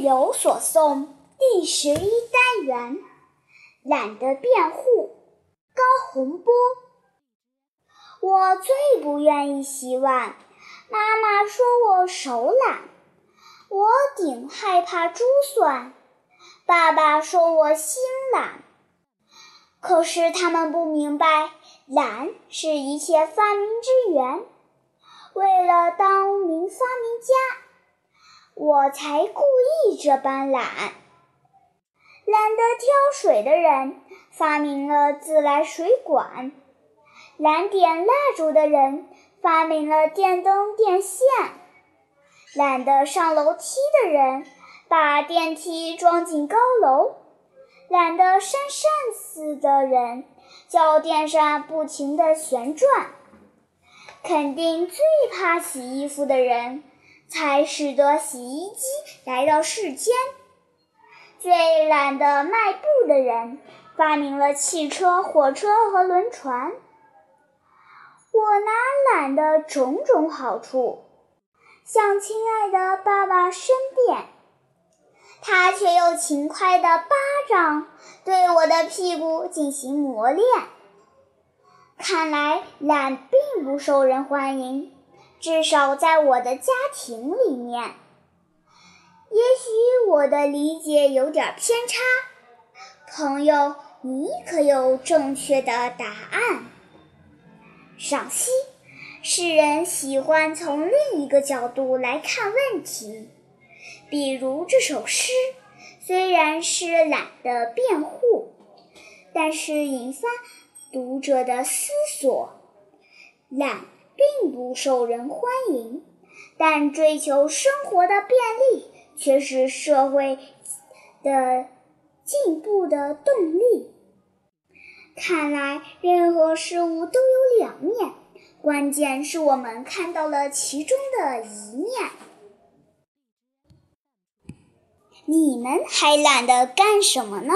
有所诵第十一单元，懒的辩护，高洪波。我最不愿意洗碗，妈妈说我手懒；我顶害怕珠算，爸爸说我心懒。可是他们不明白，懒是一切发明之源。为了当名发明家。我才故意这般懒。懒得挑水的人发明了自来水管，懒点蜡烛的人发明了电灯电线，懒得上楼梯的人把电梯装进高楼，懒得扇扇子的人叫电扇不停地旋转。肯定最怕洗衣服的人。才使得洗衣机来到世间。最懒得迈步的人发明了汽车、火车和轮船。我拿懒的种种好处向亲爱的爸爸申辩，他却用勤快的巴掌对我的屁股进行磨练。看来懒并不受人欢迎。至少在我的家庭里面，也许我的理解有点偏差。朋友，你可有正确的答案？赏析：诗人喜欢从另一个角度来看问题，比如这首诗虽然是懒的辩护，但是引发读者的思索。懒。并不受人欢迎，但追求生活的便利却是社会的进步的动力。看来，任何事物都有两面，关键是我们看到了其中的一面。你们还懒得干什么呢？